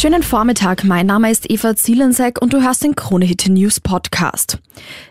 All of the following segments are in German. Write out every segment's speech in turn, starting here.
Schönen Vormittag, mein Name ist Eva Zielensek und du hörst den Kronehit News Podcast.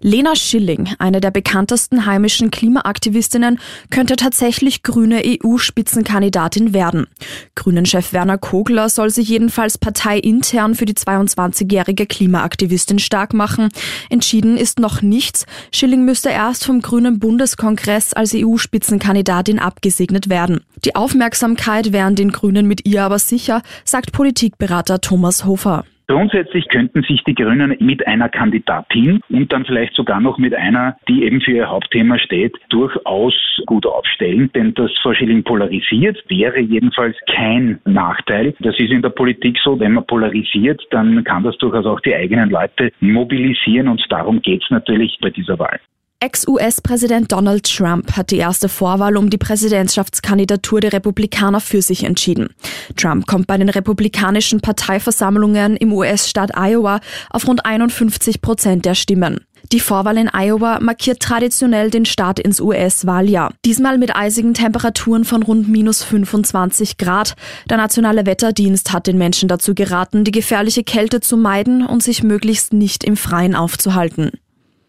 Lena Schilling, eine der bekanntesten heimischen Klimaaktivistinnen, könnte tatsächlich grüne EU-Spitzenkandidatin werden. Grünen-Chef Werner Kogler soll sich jedenfalls parteiintern für die 22-jährige Klimaaktivistin stark machen. Entschieden ist noch nichts. Schilling müsste erst vom Grünen Bundeskongress als EU-Spitzenkandidatin abgesegnet werden. Die Aufmerksamkeit wären den Grünen mit ihr aber sicher, sagt Politikberater Thomas Hofer. Grundsätzlich könnten sich die Grünen mit einer Kandidatin und dann vielleicht sogar noch mit einer, die eben für ihr Hauptthema steht, durchaus gut aufstellen. Denn das Frau Schilling polarisiert, wäre jedenfalls kein Nachteil. Das ist in der Politik so, wenn man polarisiert, dann kann das durchaus auch die eigenen Leute mobilisieren und darum geht es natürlich bei dieser Wahl. Ex-US-Präsident Donald Trump hat die erste Vorwahl um die Präsidentschaftskandidatur der Republikaner für sich entschieden. Trump kommt bei den republikanischen Parteiversammlungen im US-Staat Iowa auf rund 51 Prozent der Stimmen. Die Vorwahl in Iowa markiert traditionell den Start ins US-Wahljahr. Diesmal mit eisigen Temperaturen von rund minus 25 Grad. Der Nationale Wetterdienst hat den Menschen dazu geraten, die gefährliche Kälte zu meiden und sich möglichst nicht im Freien aufzuhalten.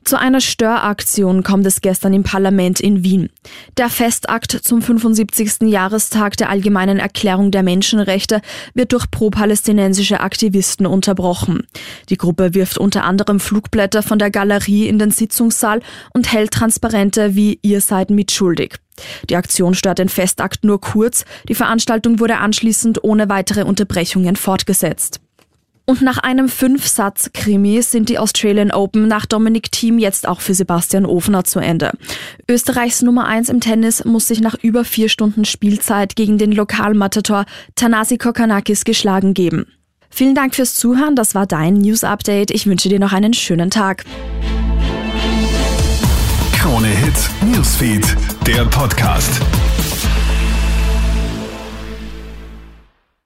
Zu einer Störaktion kommt es gestern im Parlament in Wien. Der Festakt zum 75. Jahrestag der Allgemeinen Erklärung der Menschenrechte wird durch pro-palästinensische Aktivisten unterbrochen. Die Gruppe wirft unter anderem Flugblätter von der Galerie in den Sitzungssaal und hält Transparente wie Ihr seid mitschuldig. Die Aktion stört den Festakt nur kurz. Die Veranstaltung wurde anschließend ohne weitere Unterbrechungen fortgesetzt. Und nach einem Fünf-Satz-Krimi sind die Australian Open nach Dominik Thiem jetzt auch für Sebastian Ofner zu Ende. Österreichs Nummer 1 im Tennis muss sich nach über vier Stunden Spielzeit gegen den Lokalmatador Tanasi Kokanakis geschlagen geben. Vielen Dank fürs Zuhören, das war dein News Update. Ich wünsche dir noch einen schönen Tag. Krone Hits, Newsfeed, der Podcast.